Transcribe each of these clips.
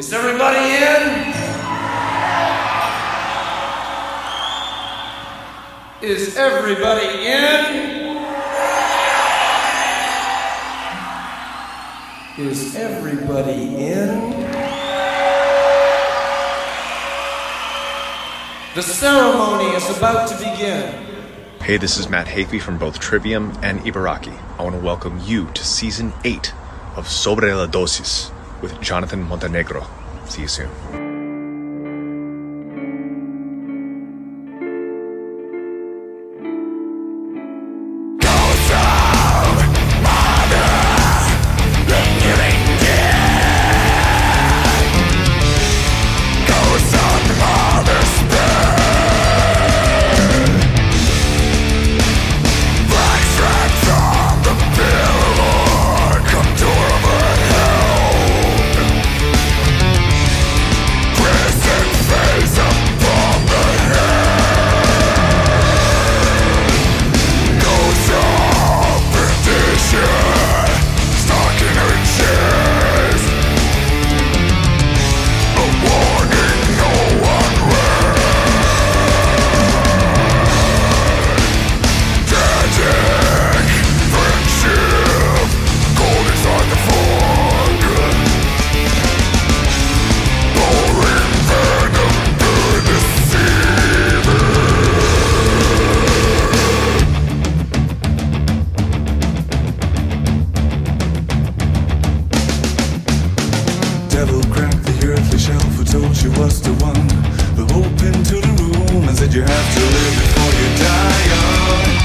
Is everybody in? Is everybody in? Is everybody in? The ceremony is about to begin. Hey, this is Matt Hafey from both Trivium and Ibaraki. I want to welcome you to season 8 of Sobre la Dosis with Jonathan Montenegro. See you soon. Earthly shelf who told you was the one. The hope into the room and said you have to live before you die young.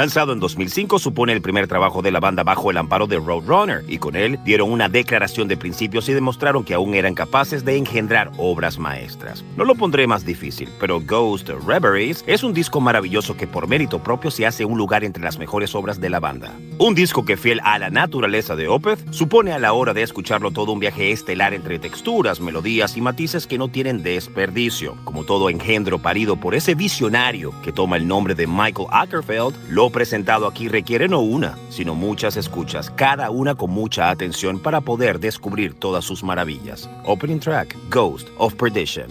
Lanzado en 2005, supone el primer trabajo de la banda bajo el amparo de Roadrunner, y con él dieron una declaración de principios y demostraron que aún eran capaces de engendrar obras maestras. No lo pondré más difícil, pero Ghost Reveries es un disco maravilloso que por mérito propio se hace un lugar entre las mejores obras de la banda. Un disco que fiel a la naturaleza de Opeth, supone a la hora de escucharlo todo un viaje estelar entre texturas, melodías y matices que no tienen desperdicio. Como todo engendro parido por ese visionario que toma el nombre de Michael Ackerfeld, lo presentado aquí requiere no una, sino muchas escuchas, cada una con mucha atención para poder descubrir todas sus maravillas. Opening track, Ghost of Perdition.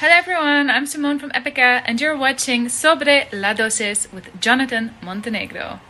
Hello everyone, I'm Simone from Epica and you're watching Sobre la Dosis with Jonathan Montenegro.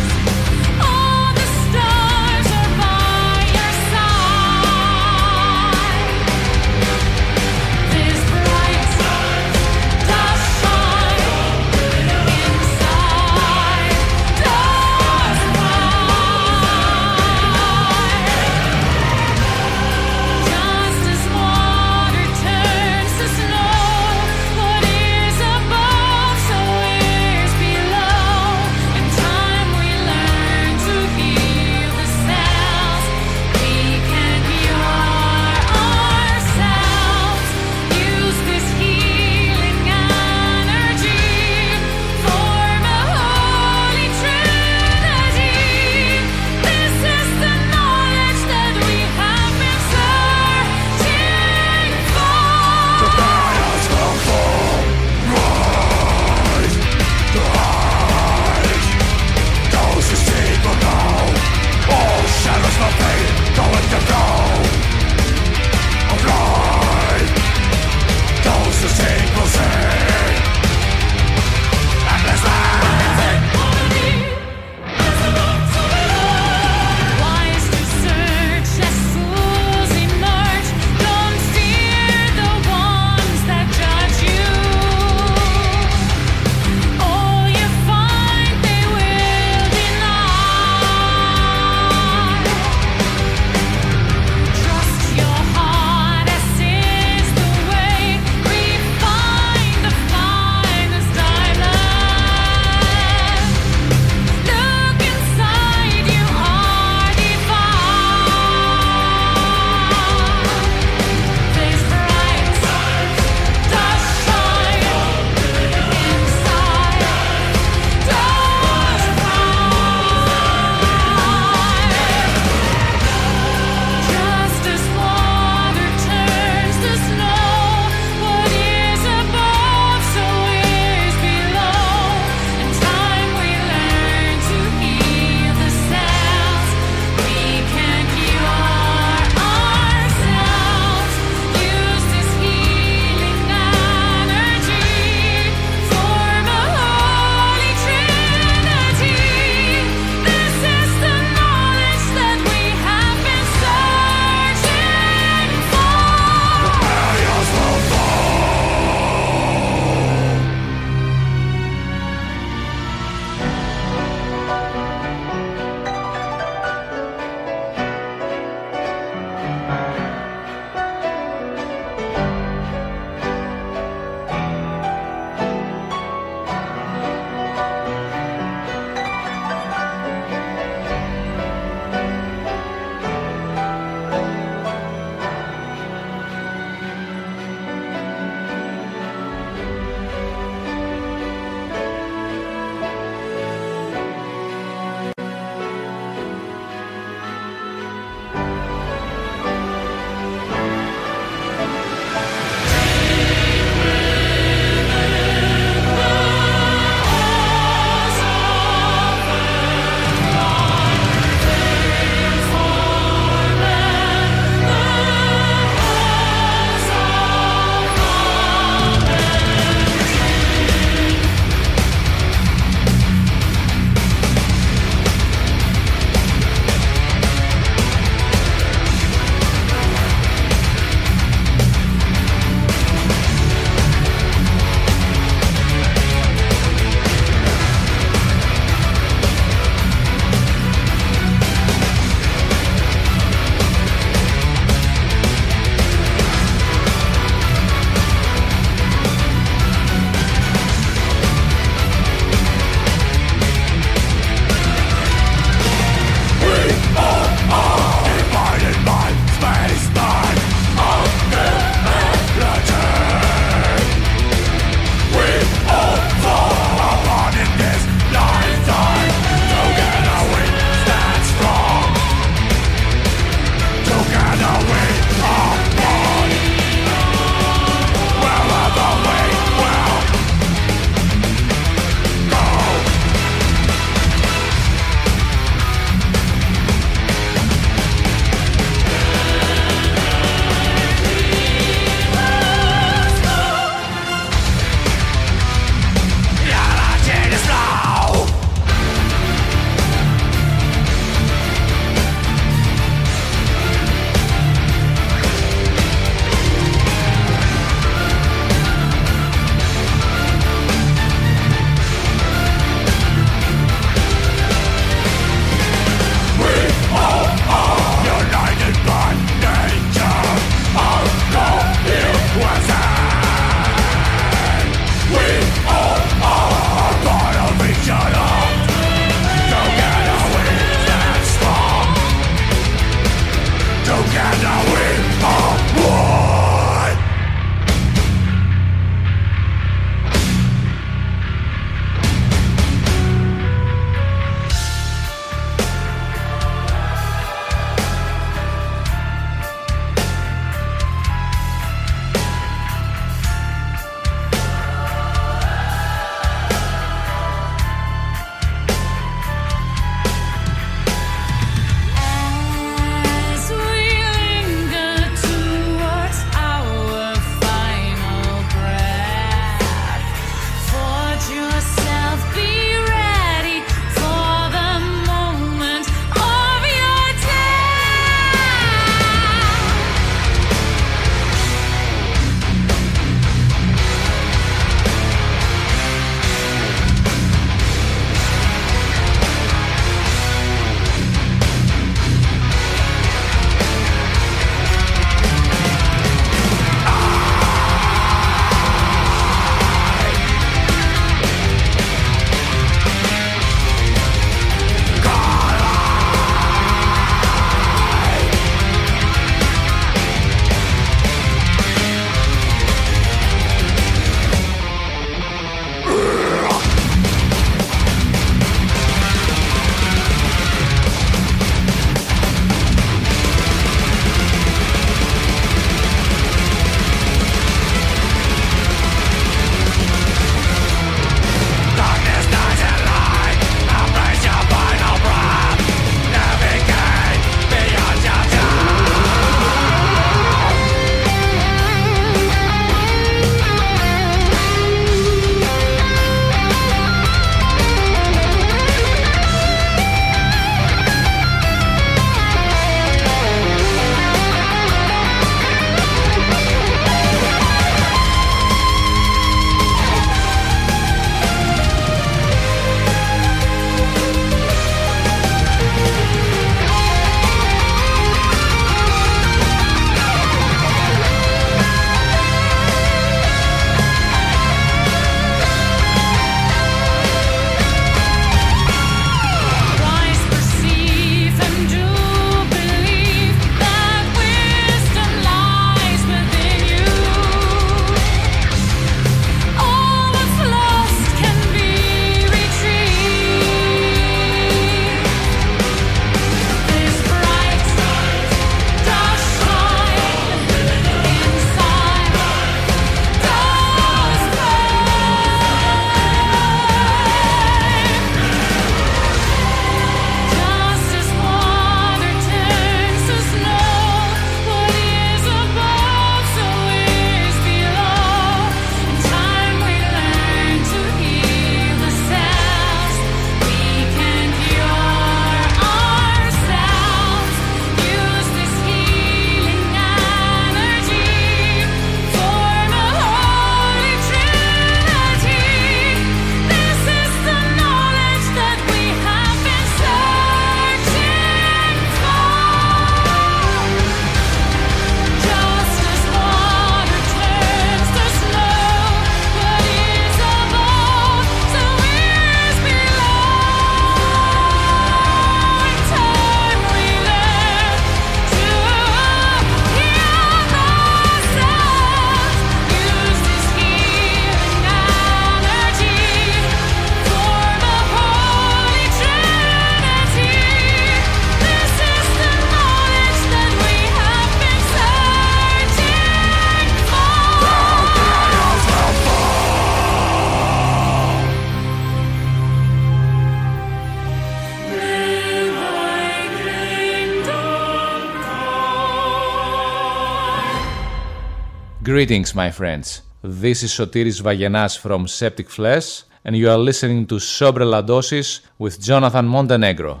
Greetings, my friends. This is Sotiris Vagenas from Septic Flesh, and you are listening to Sobre La Dosis with Jonathan Montenegro.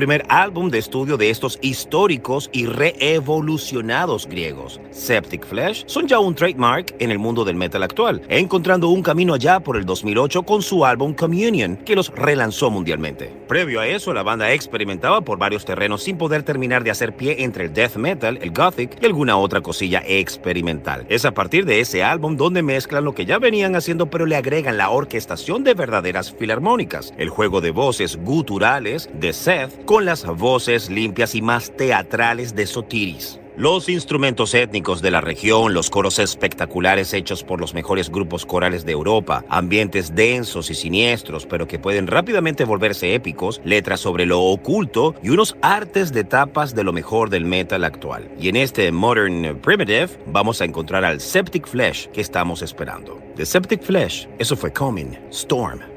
Primer álbum de estudio de estos históricos y reevolucionados griegos. Septic Flesh son ya un trademark en el mundo del metal actual, encontrando un camino allá por el 2008 con su álbum Communion, que los relanzó mundialmente. Previo a eso, la banda experimentaba por varios terrenos sin poder terminar de hacer pie entre el death metal, el gothic y alguna otra cosilla experimental. Es a partir de ese álbum donde mezclan lo que ya venían haciendo pero le agregan la orquestación de verdaderas filarmónicas, el juego de voces guturales de Seth con las voces limpias y más teatrales de Sotiris. Los instrumentos étnicos de la región, los coros espectaculares hechos por los mejores grupos corales de Europa, ambientes densos y siniestros, pero que pueden rápidamente volverse épicos, letras sobre lo oculto y unos artes de tapas de lo mejor del metal actual. Y en este Modern Primitive vamos a encontrar al Septic Flesh que estamos esperando. The Septic Flesh, eso fue Coming, Storm.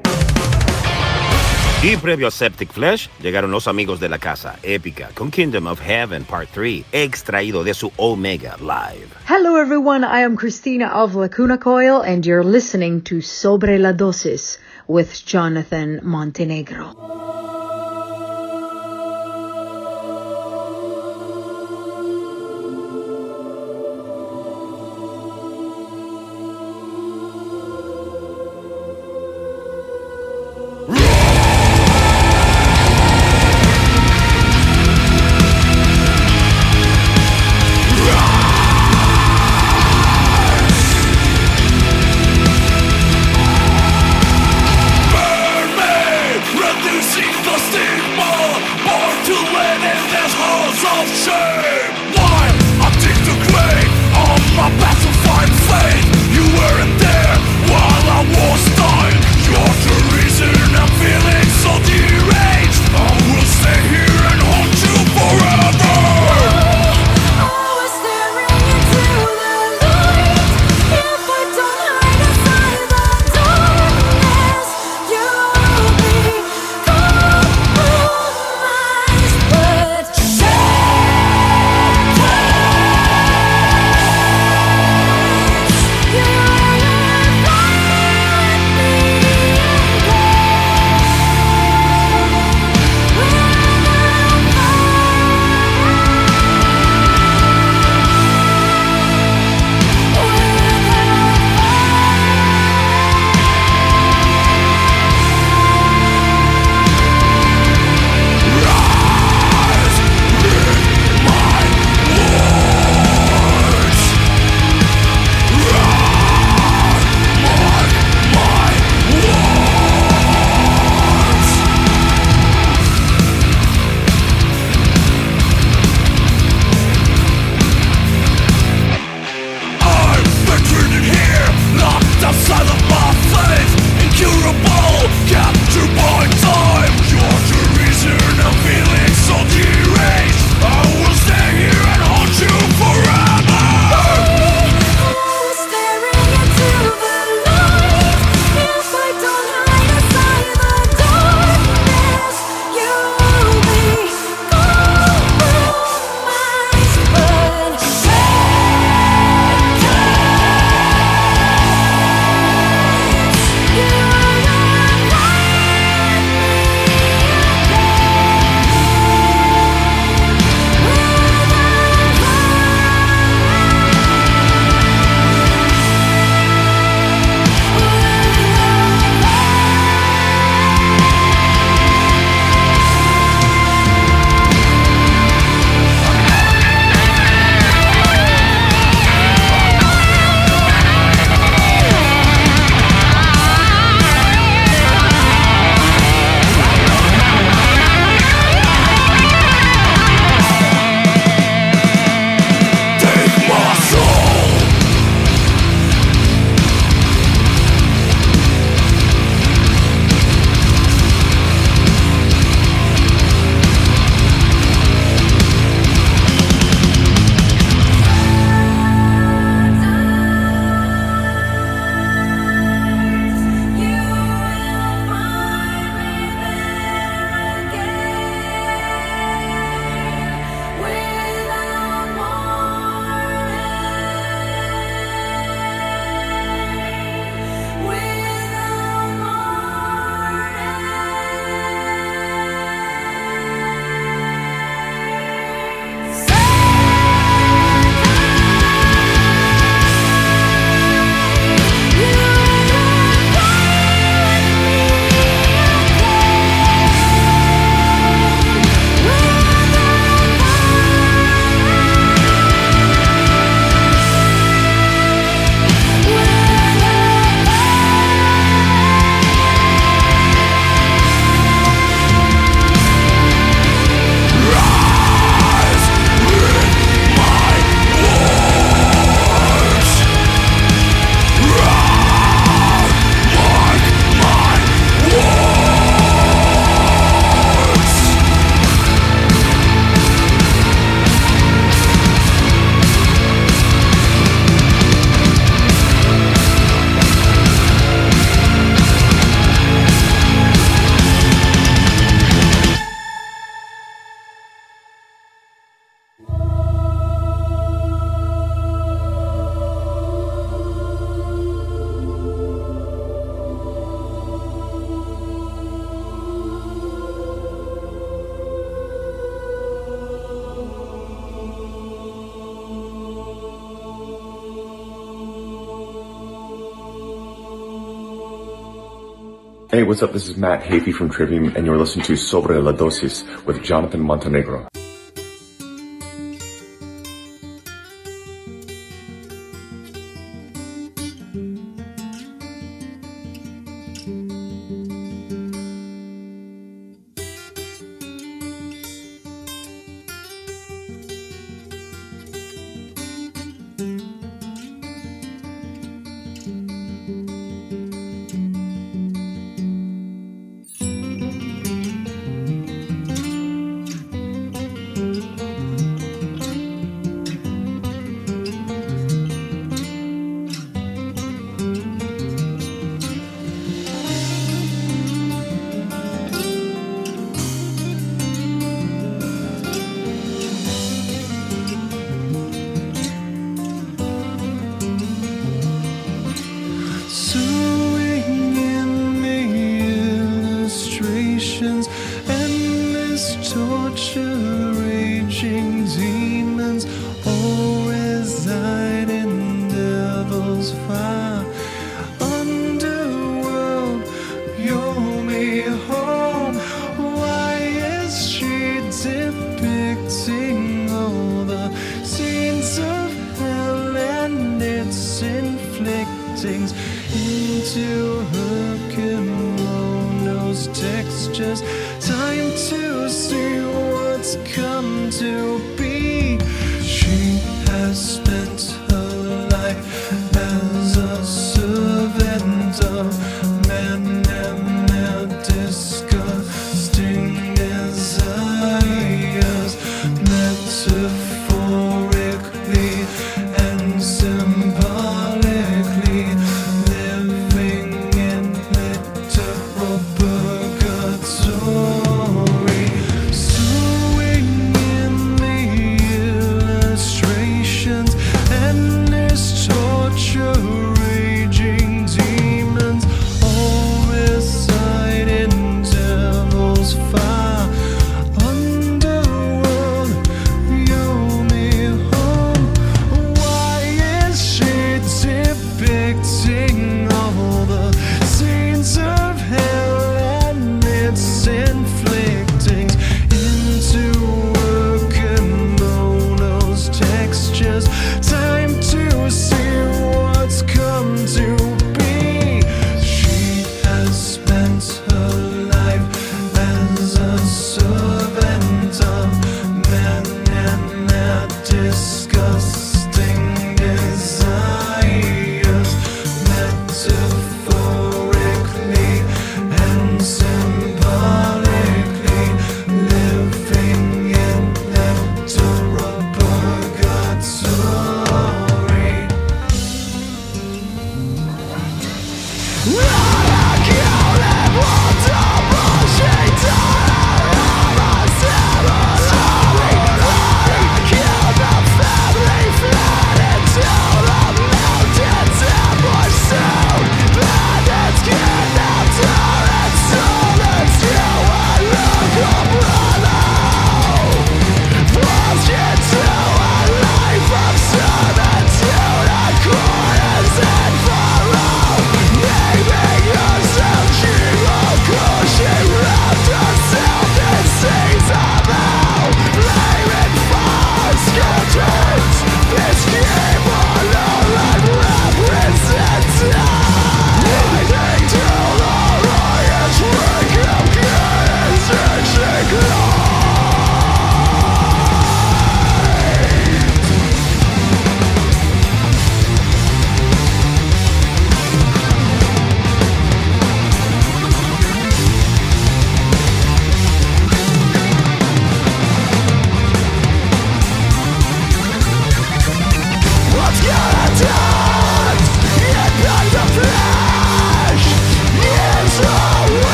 Y previo a Septic Flesh, llegaron los amigos de la casa, Épica, con Kingdom of Heaven Part 3, extraído de su Omega Live. Hello everyone, I am Christina of Lacuna Coil and you're listening to Sobre la Dosis with Jonathan Montenegro. what's up? This is Matt Hafey from Trivium, and you're listening to Sobre la Dosis with Jonathan Montenegro.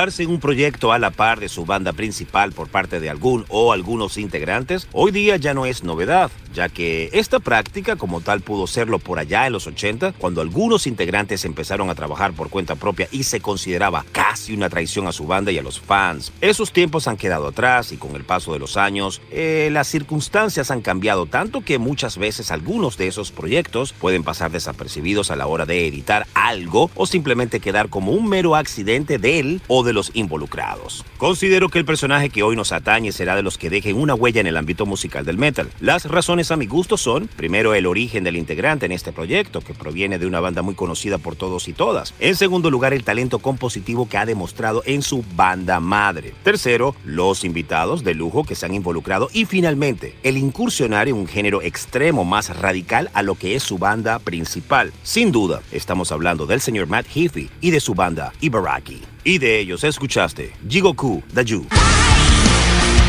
Montarse en un proyecto a la par de su banda principal por parte de algún o algunos integrantes hoy día ya no es novedad, ya que esta práctica como tal pudo serlo por allá en los 80, cuando algunos integrantes empezaron a trabajar por cuenta propia y se consideraba casi una traición a su banda y a los fans. Esos tiempos han quedado atrás y con el paso de los años, eh, las circunstancias han cambiado tanto que muchas veces algunos de esos proyectos pueden pasar desapercibidos a la hora de editar algo o simplemente quedar como un mero accidente del o de los involucrados. Considero que el personaje que hoy nos atañe será de los que dejen una huella en el ámbito musical del metal. Las razones a mi gusto son, primero, el origen del integrante en este proyecto, que proviene de una banda muy conocida por todos y todas. En segundo lugar, el talento compositivo que ha demostrado en su banda madre. Tercero, los invitados de lujo que se han involucrado. Y finalmente, el incursionar en un género extremo más radical a lo que es su banda principal. Sin duda, estamos hablando del señor Matt Heafy y de su banda Ibaraki. Y de ellos escuchaste Jigoku Daju.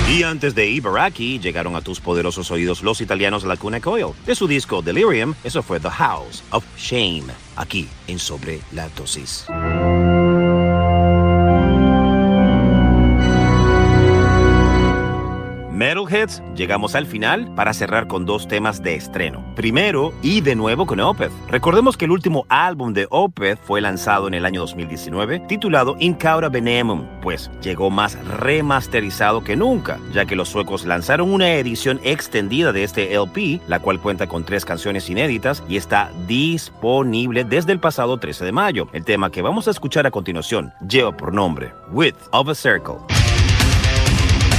Y antes de Ibaraki llegaron a tus poderosos oídos los italianos Lacuna Coil. De su disco Delirium, eso fue The House of Shame, aquí en Sobre la Dosis. Metalheads, llegamos al final para cerrar con dos temas de estreno. Primero, y de nuevo con Opeth. Recordemos que el último álbum de Opeth fue lanzado en el año 2019, titulado Incauda Venemum, pues llegó más remasterizado que nunca, ya que los suecos lanzaron una edición extendida de este LP, la cual cuenta con tres canciones inéditas y está disponible desde el pasado 13 de mayo. El tema que vamos a escuchar a continuación lleva por nombre Width of a Circle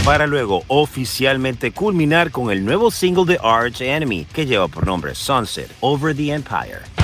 para luego oficialmente culminar con el nuevo single de Arch Enemy que lleva por nombre Sunset Over the Empire.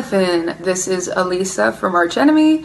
Jonathan. This is Elisa from Arch Enemy.